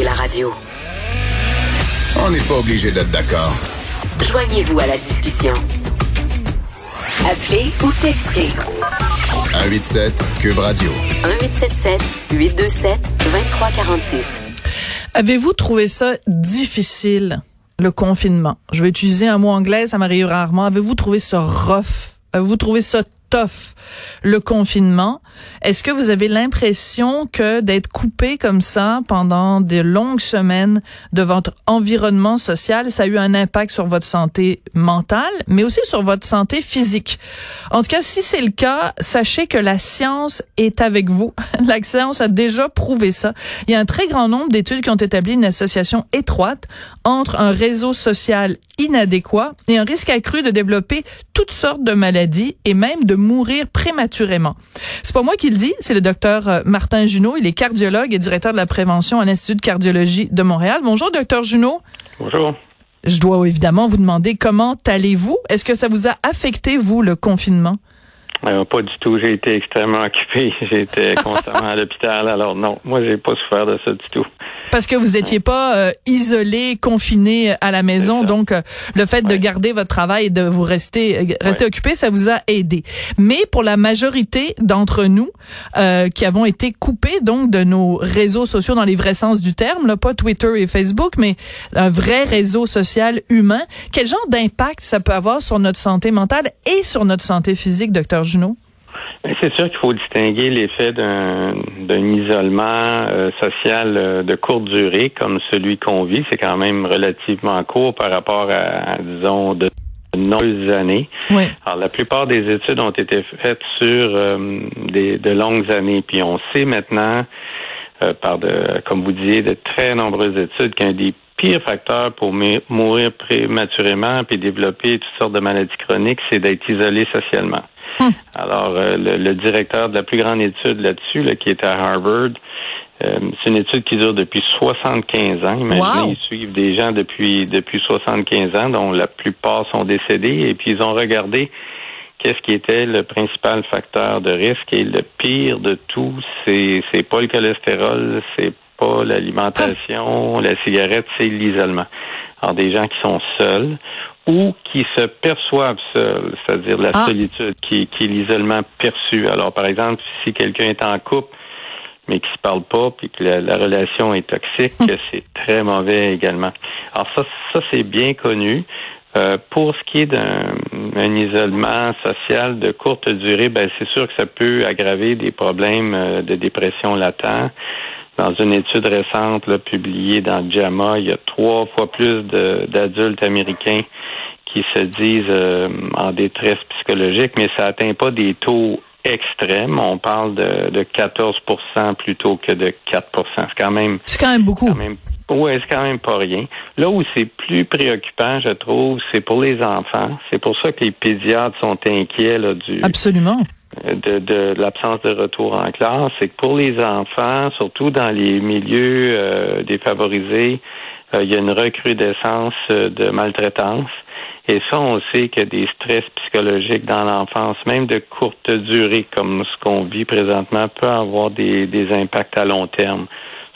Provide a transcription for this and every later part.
écoutez la radio. On n'est pas obligé d'être d'accord. Joignez-vous à la discussion. Appelez ou textez. 187 Cube Radio. 1877 827 2346. Avez-vous trouvé ça difficile, le confinement? Je vais utiliser un mot anglais, ça m'arrive rarement. Avez-vous trouvé ça rough? Avez-vous trouvé ça le confinement. Est-ce que vous avez l'impression que d'être coupé comme ça pendant des longues semaines de votre environnement social, ça a eu un impact sur votre santé mentale, mais aussi sur votre santé physique? En tout cas, si c'est le cas, sachez que la science est avec vous. la science a déjà prouvé ça. Il y a un très grand nombre d'études qui ont établi une association étroite entre un réseau social inadéquat et un risque accru de développer toutes sortes de maladies et même de mourir prématurément. C'est pas moi qui le dis, c'est le docteur euh, Martin Junot. Il est cardiologue et directeur de la prévention à l'Institut de cardiologie de Montréal. Bonjour, docteur Junot. Bonjour. Je dois évidemment vous demander comment allez-vous? Est-ce que ça vous a affecté, vous, le confinement? Euh, pas du tout. J'ai été extrêmement occupé. J'étais constamment à l'hôpital. Alors non, moi j'ai pas souffert de ça du tout. Parce que vous étiez pas euh, isolé, confiné à la maison, donc euh, le fait de garder votre travail et de vous rester euh, rester occupé, ça vous a aidé. Mais pour la majorité d'entre nous qui avons été coupés donc de nos réseaux sociaux dans les vrais sens du terme, là, pas Twitter et Facebook, mais un vrai réseau social humain, quel genre d'impact ça peut avoir sur notre santé mentale et sur notre santé physique, docteur Junot? C'est sûr qu'il faut distinguer l'effet d'un, isolement euh, social euh, de courte durée comme celui qu'on vit. C'est quand même relativement court par rapport à, disons, de nombreuses années. Oui. Alors, la plupart des études ont été faites sur euh, des, de longues années. Puis on sait maintenant, par de, comme vous disiez, de très nombreuses études qu'un des pires facteurs pour mourir prématurément puis développer toutes sortes de maladies chroniques, c'est d'être isolé socialement. Alors, euh, le, directeur de la plus grande étude là-dessus, là, qui est à Harvard, euh, c'est une étude qui dure depuis 75 ans. Imaginez, ils suivent des gens depuis depuis 75 ans, dont la plupart sont décédés, et puis ils ont regardé qu'est-ce qui était le principal facteur de risque. Et le pire de tout, c'est c'est pas le cholestérol, c'est pas l'alimentation, la cigarette, c'est l'isolement. Alors des gens qui sont seuls ou qui se perçoivent seuls, c'est-à-dire la ah. solitude, qui, qui est l'isolement perçu. Alors, par exemple, si quelqu'un est en couple, mais qui se parle pas, puis que la, relation est toxique, c'est très mauvais également. Alors ça, ça c'est bien connu. Euh, pour ce qui est d'un isolement social de courte durée, ben c'est sûr que ça peut aggraver des problèmes euh, de dépression latent. Dans une étude récente là, publiée dans JAMA, il y a trois fois plus d'adultes américains qui se disent euh, en détresse psychologique, mais ça atteint pas des taux extrêmes. On parle de, de 14 plutôt que de 4 C'est quand même. C'est quand même beaucoup. Oui, c'est quand même pas rien. Là où c'est plus préoccupant, je trouve, c'est pour les enfants. C'est pour ça que les pédiatres sont inquiets là, du. Absolument. De, de, l'absence de retour en classe, c'est que pour les enfants, surtout dans les milieux euh, défavorisés, euh, il y a une recrudescence de maltraitance. Et ça, on sait qu'il y a des stress psychologiques dans l'enfance, même de courte durée, comme ce qu'on vit présentement, peut avoir des, des impacts à long terme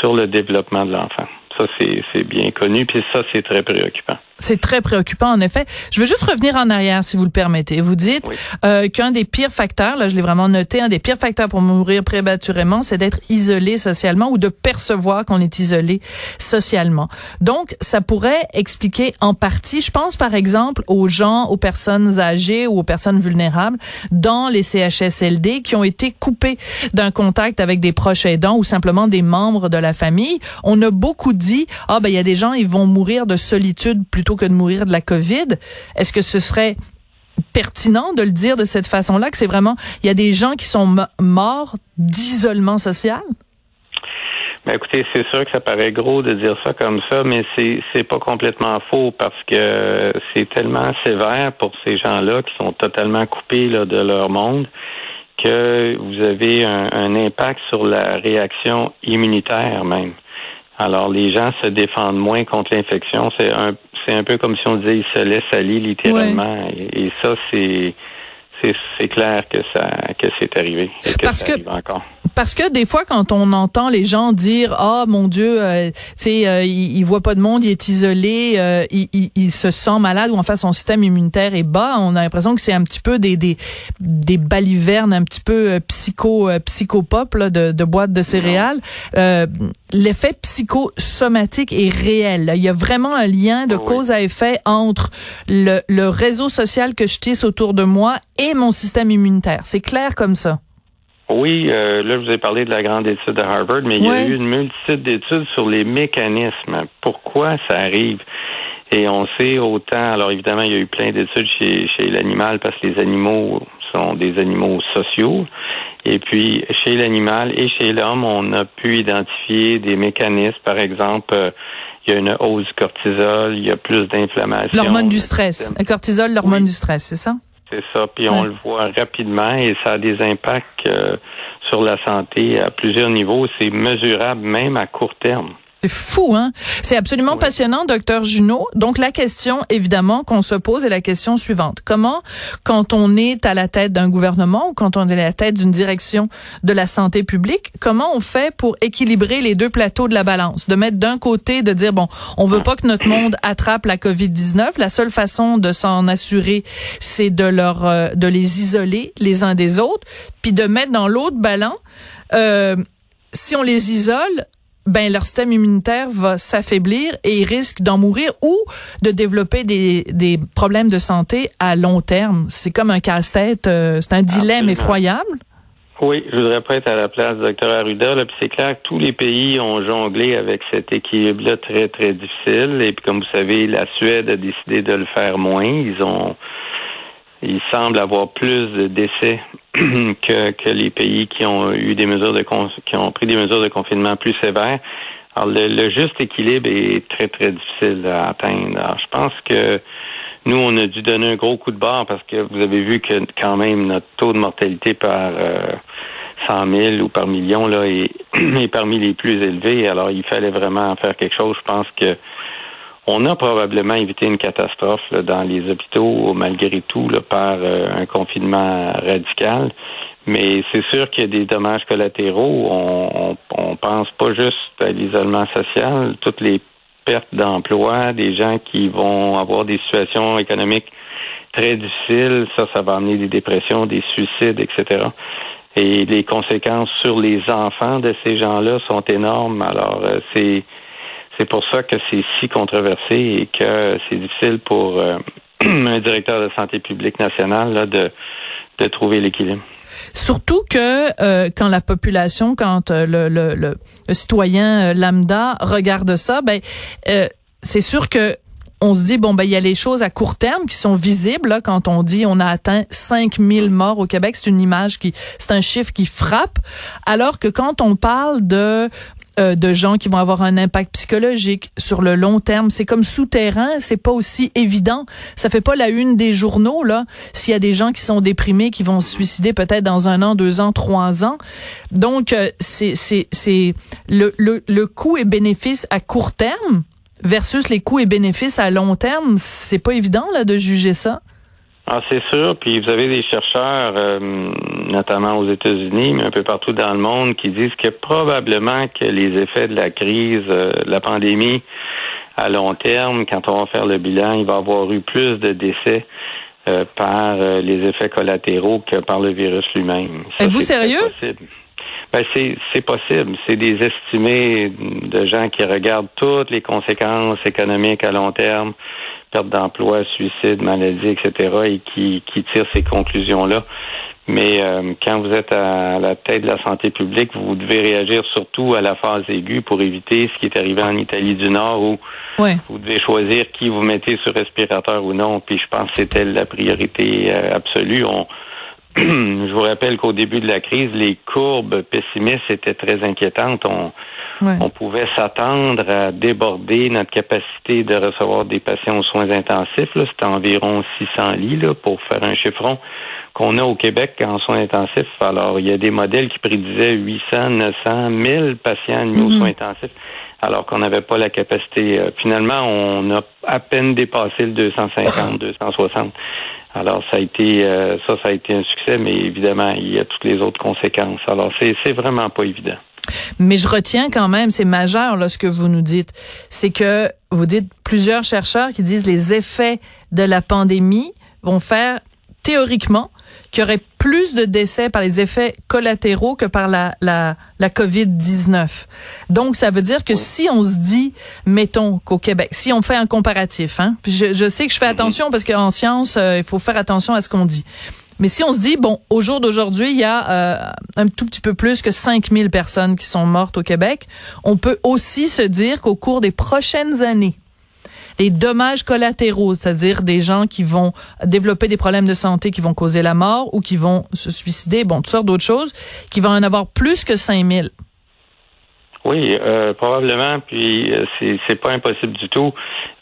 sur le développement de l'enfant. Ça, c'est bien connu, puis ça, c'est très préoccupant. C'est très préoccupant, en effet. Je veux juste revenir en arrière, si vous le permettez. Vous dites euh, qu'un des pires facteurs, là, je l'ai vraiment noté, un des pires facteurs pour mourir prématurément, c'est d'être isolé socialement ou de percevoir qu'on est isolé socialement. Donc, ça pourrait expliquer en partie, je pense par exemple aux gens, aux personnes âgées ou aux personnes vulnérables dans les CHSLD qui ont été coupés d'un contact avec des proches aidants ou simplement des membres de la famille. On a beaucoup dit, ah ben il y a des gens, ils vont mourir de solitude plus plutôt que de mourir de la COVID. Est-ce que ce serait pertinent de le dire de cette façon-là, que c'est vraiment, il y a des gens qui sont morts d'isolement social? Ben écoutez, c'est sûr que ça paraît gros de dire ça comme ça, mais c'est c'est pas complètement faux parce que c'est tellement sévère pour ces gens-là qui sont totalement coupés là, de leur monde que vous avez un impact sur la réaction immunitaire même. Alors les gens se défendent moins contre l'infection. C'est un c'est un peu comme si on disait il se laisse aller littéralement. Et, ça, c'est c'est clair que ça que c'est arrivé et que Parce ça arrive encore. parce que des fois, quand on entend les gens dire ah mon Dieu, euh, tu sais, euh, il, il, voit pas de monde, il est isolé, euh, il, il, il, se sent malade ou enfin son système immunitaire est bas, on a l'impression que c'est un petit peu des des des balivernes un petit peu euh, psycho euh, psychopop là, de, de boîtes de céréales. L'effet psychosomatique est réel. Il y a vraiment un lien de cause à effet entre le, le réseau social que je tisse autour de moi et mon système immunitaire. C'est clair comme ça. Oui, euh, là, je vous ai parlé de la grande étude de Harvard, mais il y a eu une multitude d'études sur les mécanismes. Pourquoi ça arrive? Et on sait autant, alors évidemment, il y a eu plein d'études chez, chez l'animal parce que les animaux sont des animaux sociaux. Et puis, chez l'animal et chez l'homme, on a pu identifier des mécanismes. Par exemple, euh, il y a une hausse du cortisol, il y a plus d'inflammation. L'hormone du stress. Le cortisol, l'hormone du stress, c'est ça? C'est ça. Puis on le voit rapidement et ça a des impacts euh, sur la santé à plusieurs niveaux. C'est mesurable même à court terme. C'est fou, hein? C'est absolument passionnant, docteur Junot. Donc, la question, évidemment, qu'on se pose est la question suivante. Comment, quand on est à la tête d'un gouvernement ou quand on est à la tête d'une direction de la santé publique, comment on fait pour équilibrer les deux plateaux de la balance? De mettre d'un côté, de dire, bon, on veut pas que notre monde attrape la COVID-19. La seule façon de s'en assurer, c'est de leur, euh, de les isoler les uns des autres. Puis de mettre dans l'autre ballon, euh, si on les isole, ben leur système immunitaire va s'affaiblir et ils risquent d'en mourir ou de développer des, des problèmes de santé à long terme. C'est comme un casse-tête, euh, c'est un dilemme effroyable. Oui, je voudrais pas être à la place du docteur Arruda, puis c'est clair que tous les pays ont jonglé avec cet équilibre-là très, très difficile. Et puis comme vous savez, la Suède a décidé de le faire moins. Ils ont il semble avoir plus de décès que, que les pays qui ont eu des mesures de qui ont pris des mesures de confinement plus sévères. Alors le, juste équilibre est très très difficile à atteindre. Alors, je pense que nous on a dû donner un gros coup de barre parce que vous avez vu que quand même notre taux de mortalité par euh, 100 000 ou par million là est parmi les plus élevés. Alors il fallait vraiment faire quelque chose. Je pense que on a probablement évité une catastrophe dans les hôpitaux malgré tout par euh, un confinement radical. Mais c'est sûr qu'il y a des dommages collatéraux. On, on, pense pas juste à l'isolement social, toutes les pertes d'emploi, des gens qui vont avoir des situations économiques très difficiles, ça, ça va amener des dépressions, des suicides, etc. Et les conséquences sur les enfants de ces gens-là sont énormes. Alors, euh, c'est c'est pour ça que c'est si controversé et que c'est difficile pour euh, un directeur de santé publique nationale là, de, de trouver l'équilibre. Surtout que euh, quand la population, quand euh, le, le, le, citoyen lambda regarde ça, ben c'est sûr que on se dit bon ben il y a les choses à court terme qui sont visibles là, quand on dit on a atteint 5000 morts au Québec, c'est une image qui c'est un chiffre qui frappe alors que quand on parle de euh, de gens qui vont avoir un impact psychologique sur le long terme. C'est comme souterrain, c'est pas aussi évident. Ça fait pas la une des journaux là. S'il y a des gens qui sont déprimés, qui vont se suicider peut-être dans un an, deux ans, trois ans. Donc euh, c'est c'est c'est le, le le coût et bénéfice à court terme versus les coûts et bénéfices à long terme. C'est pas évident là de juger ça. Ah, c'est sûr. Puis vous avez des chercheurs, euh, notamment aux États-Unis, mais un peu partout dans le monde, qui disent que probablement que les effets de la crise, euh, de la pandémie, à long terme, quand on va faire le bilan, il va y avoir eu plus de décès euh, par les effets collatéraux que par le virus lui-même. Êtes-vous sérieux? Ben, c'est possible. C'est des estimés de gens qui regardent toutes les conséquences économiques à long terme perte d'emploi, suicide, maladie, etc., et qui, qui tire ces conclusions-là. Mais euh, quand vous êtes à la tête de la santé publique, vous devez réagir surtout à la phase aiguë pour éviter ce qui est arrivé en Italie du Nord où vous devez choisir qui vous mettez sur respirateur ou non. Puis je pense que c'était la priorité euh, absolue. On, je vous rappelle qu'au début de la crise, les courbes pessimistes étaient très inquiétantes. On, on pouvait s'attendre à déborder notre capacité de recevoir des patients aux soins intensifs. C'était environ 600 lits là, pour faire un chiffron qu'on a au Québec en soins intensifs. Alors, il y a des modèles qui prédisaient 800, 900, 1000 patients admis aux mhm. soins intensifs. alors qu'on n'avait pas la capacité. Euh, finalement, on a à peine dépassé le 250, 260. Alors, ça a été euh, ça, ça a été un succès, mais évidemment, il y a toutes les autres conséquences. Alors, c'est, c'est vraiment pas évident. Mais je retiens quand même, c'est majeur là, ce que vous nous dites, c'est que vous dites plusieurs chercheurs qui disent les effets de la pandémie vont faire théoriquement qu'il y aurait plus de décès par les effets collatéraux que par la, la, la COVID-19. Donc, ça veut dire que si on se dit, mettons qu'au Québec, si on fait un comparatif, hein, je, je sais que je fais mhm. attention parce qu'en science, euh, il faut faire attention à ce qu'on dit. Mais si on se dit, bon, au jour d'aujourd'hui, il y a euh, un tout petit peu plus que 5000 personnes qui sont mortes au Québec, on peut aussi se dire qu'au cours des prochaines années, les dommages collatéraux, c'est-à-dire des gens qui vont développer des problèmes de santé qui vont causer la mort ou qui vont se suicider, bon, toutes sortes d'autres choses, qui vont en avoir plus que 5000. Oui, euh, probablement, puis euh, c'est, c'est pas impossible du tout.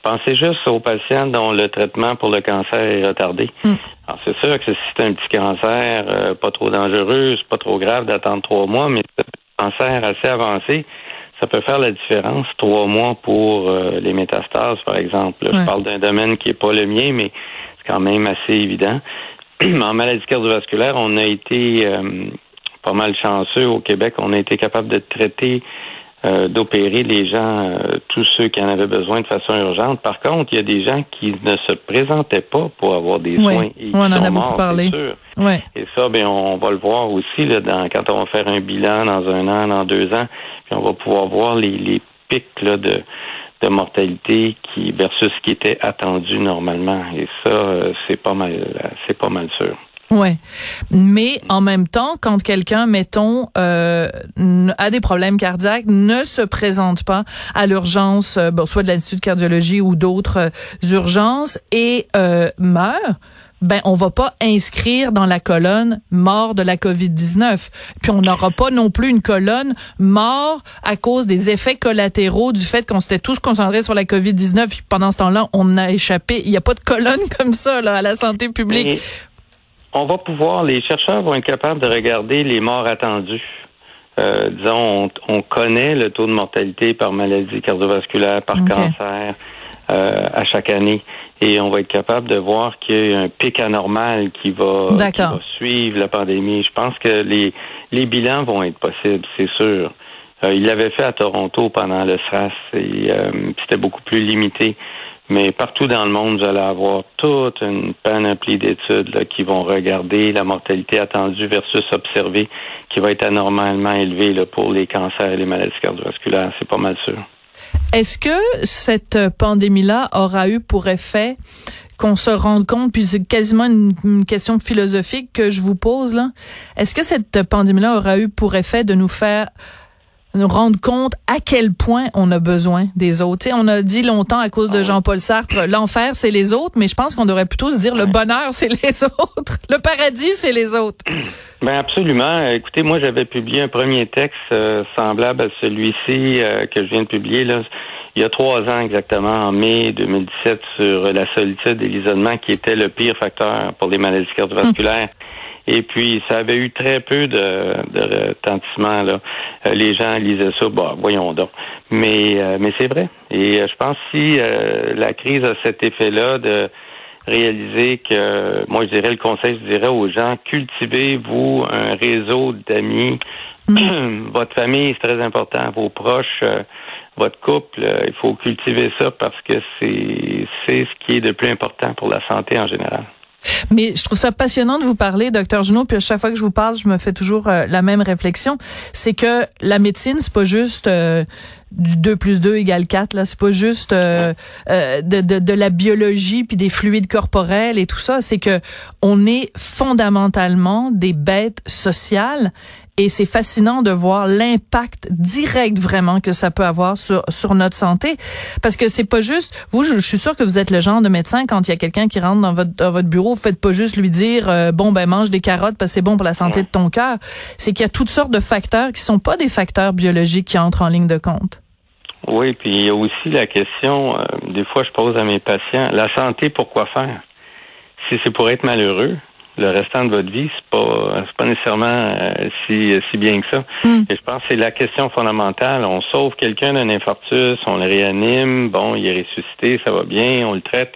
Pensez juste aux patients dont le traitement pour le cancer est retardé. Hmm. Alors, c'est sûr que si c'est un petit cancer euh, pas trop dangereux, c'est pas trop grave d'attendre trois mois, mais un cancer assez avancé, ça peut faire la différence. Trois mois pour euh, les métastases, par exemple. Je parle d'un domaine qui n'est pas le mien, mais c'est quand même assez évident. en maladie cardiovasculaire, on a été euh, pas mal chanceux au Québec. On a été capable de traiter euh, d'opérer les gens, tous ceux qui en avaient besoin de façon urgente. Par contre, il y a des gens qui ne se présentaient pas pour avoir des soins. Et on en a beaucoup parlé. Et ça, ben, on va le voir aussi là, dans, quand on va faire un bilan dans un an, dans deux ans on va pouvoir voir les, pics de, de mortalité qui versus ce qui était attendu normalement. Et ça, euh, c'est pas mal, c'est pas mal sûr. Ouais, mais en même temps, quand quelqu'un, mettons, euh, a des problèmes cardiaques, ne se présente pas à l'urgence, euh, bon, soit de l'Institut de cardiologie ou d'autres urgences et meurt, ben on va pas inscrire dans la colonne mort de la COVID-19. Puis on n'aura pas non plus une colonne mort à cause des effets collatéraux du fait qu'on s'était tous concentrés sur la COVID-19 puis pendant ce temps-là, on a échappé. Il n'y a pas de colonne comme ça là à la santé publique. On va pouvoir les chercheurs vont être capables de regarder les morts attendues. Euh, disons, on, connaît le taux de mortalité par maladie cardiovasculaire, par cancer euh, à chaque année et on va être capable de voir qu'il y a un pic anormal qui va, suivre la pandémie. Je pense que les, les bilans vont être possibles, c'est sûr. Euh, il l'avait fait à Toronto pendant le SRAS et euh, c'était beaucoup plus limité. Mais partout dans le monde, vous allez avoir toute une panoplie d'études qui vont regarder la mortalité attendue versus observée, qui va être anormalement élevée là, pour les cancers et les maladies cardiovasculaires. C'est pas mal sûr. Est-ce que cette pandémie-là aura eu pour effet qu'on se rende compte, puis c'est quasiment une, question philosophique que je vous pose là. Est-ce que cette pandémie-là aura eu pour effet de nous faire nous rendre compte à quel point on a besoin des autres. on a dit longtemps à cause de ah Jean-Paul Sartre, l'enfer c'est les autres, mais je pense qu'on devrait plutôt se dire le bonheur c'est les autres, le paradis c'est les autres. Ben absolument. Écoutez, moi j'avais publié un premier texte euh, semblable à celui-ci euh, que je viens de publier là. Il y a trois ans exactement, en mai 2017, sur la solitude et l'isolement qui était le pire facteur pour les maladies cardiovasculaires. Et puis, ça avait eu très peu de, de retentissement. Là. Euh, les gens lisaient ça, bah, voyons donc. Mais, euh, mais c'est vrai. Et euh, je pense si la crise a cet effet-là de réaliser que, moi, je dirais le conseil, je dirais aux gens, cultivez-vous un réseau d'amis. Mm. votre famille, c'est très important. Vos proches, votre couple, il faut cultiver ça parce que c'est c'est ce qui est de plus important pour la santé en général. Mais je trouve ça passionnant de vous parler, docteur Junot, puis à chaque fois que je vous parle, je me fais toujours euh, la même réflexion. C'est que la médecine, c'est pas juste euh, du 2 plus 2 égale 4, là. C'est pas juste euh, de, de, de, la biologie puis des fluides corporels et tout ça. C'est que on est fondamentalement des bêtes sociales et c'est fascinant de voir l'impact direct vraiment que ça peut avoir sur sur notre santé. Parce que c'est pas juste vous je, suis sûr que vous êtes le genre de médecin quand il y a quelqu'un qui rentre dans votre dans votre bureau vous faites pas juste lui dire euh, bon ben mange des carottes parce que c'est bon pour la santé de ton cœur. C'est qu'il y a toutes sortes de facteurs qui sont pas des facteurs biologiques qui entrent en ligne de compte. Oui puis il y a aussi la question euh, des fois je pose à mes patients la santé pourquoi faire? Si c'est pour être malheureux le restant de votre vie, c'est pas c'est pas nécessairement euh, si si bien que ça. Mm. Et je pense que c'est la question fondamentale. On sauve quelqu'un d'un infarctus, on le réanime, bon, il est ressuscité, ça va bien, on le traite.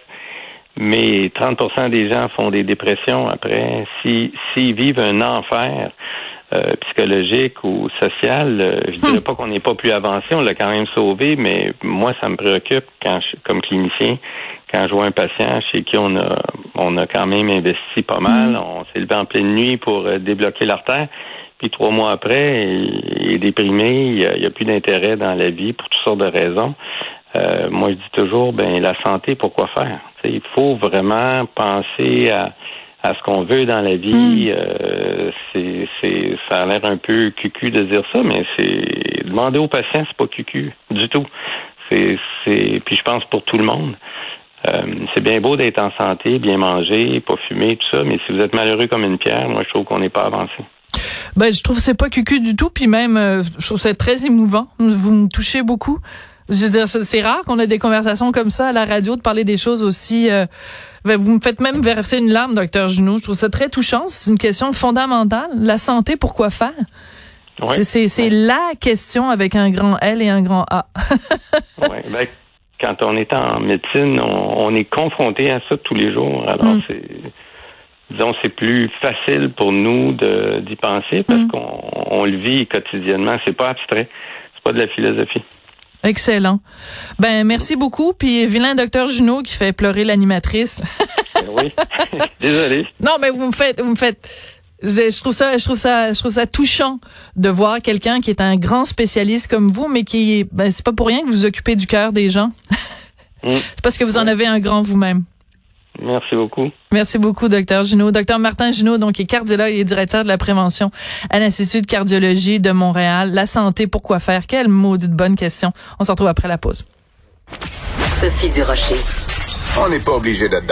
Mais 30% des gens font des dépressions après. Si s'ils vivent un enfer euh, psychologique ou social, euh, je dirais pas qu'on n'est pas plus avancé, on l'a quand même sauvé, mais moi ça me préoccupe quand je, comme clinicien quand je vois un patient chez qui on a on a quand même investi pas mal, on s'est levé en pleine nuit pour euh, débloquer l'artère, puis trois mois après, il est déprimé, il n'y a, plus d'intérêt dans la vie pour toutes sortes de raisons. Euh, moi, je dis toujours, ben la santé, pourquoi faire? T'sais, Il faut vraiment penser à, à ce qu'on veut dans la vie. Euh, c'est, c'est, ça a l'air un peu cucu de dire ça, mais c'est demander aux patients, c'est pas cucu du tout. C'est, c'est, puis je pense pour tout le monde. Euh, c'est bien beau d'être en santé, bien manger, pas fumer, tout ça, mais si vous êtes malheureux comme une pierre, moi je trouve qu'on n'est pas avancé. Ben, je trouve que c'est pas cucu du tout, puis même, euh, je trouve ça très émouvant. Vous me touchez beaucoup. Je veux dire, c'est rare qu'on ait des conversations comme ça à la radio, de parler des choses aussi. euh, ben, vous me faites même verser une larme, docteur Junot. Je trouve ça très touchant. C'est une question fondamentale. La santé, pourquoi faire? Ouais. C'est la question avec un grand L et un grand A. Ouais, ben, quand on est en médecine, on, on est confronté à ça tous les jours. Alors, Mm. c'est, disons, c'est plus facile pour nous d'y penser parce Mm. qu'on on le vit quotidiennement. C'est pas abstrait. C'est pas de la philosophie. Excellent. Ben merci beaucoup. Puis vilain docteur Junot qui fait pleurer l'animatrice. Ben oui. Désolé. Non, mais vous me faites, vous me faites. Je, je trouve ça, je trouve ça, je trouve ça touchant de voir quelqu'un qui est un grand spécialiste comme vous, mais qui, ben, c'est pas pour rien que vous vous occupez du cœur des gens. Mm. c'est parce que vous en avez un grand vous-même. Merci beaucoup. Merci beaucoup, docteur Junot. Docteur Martin Junot, donc, qui est cardiologue et directeur de la prévention à l'Institut de cardiologie de Montréal. La santé, pourquoi faire? Quelle maudite bonne question. On se retrouve après la pause. Sophie Durocher. On n'est pas obligé d'être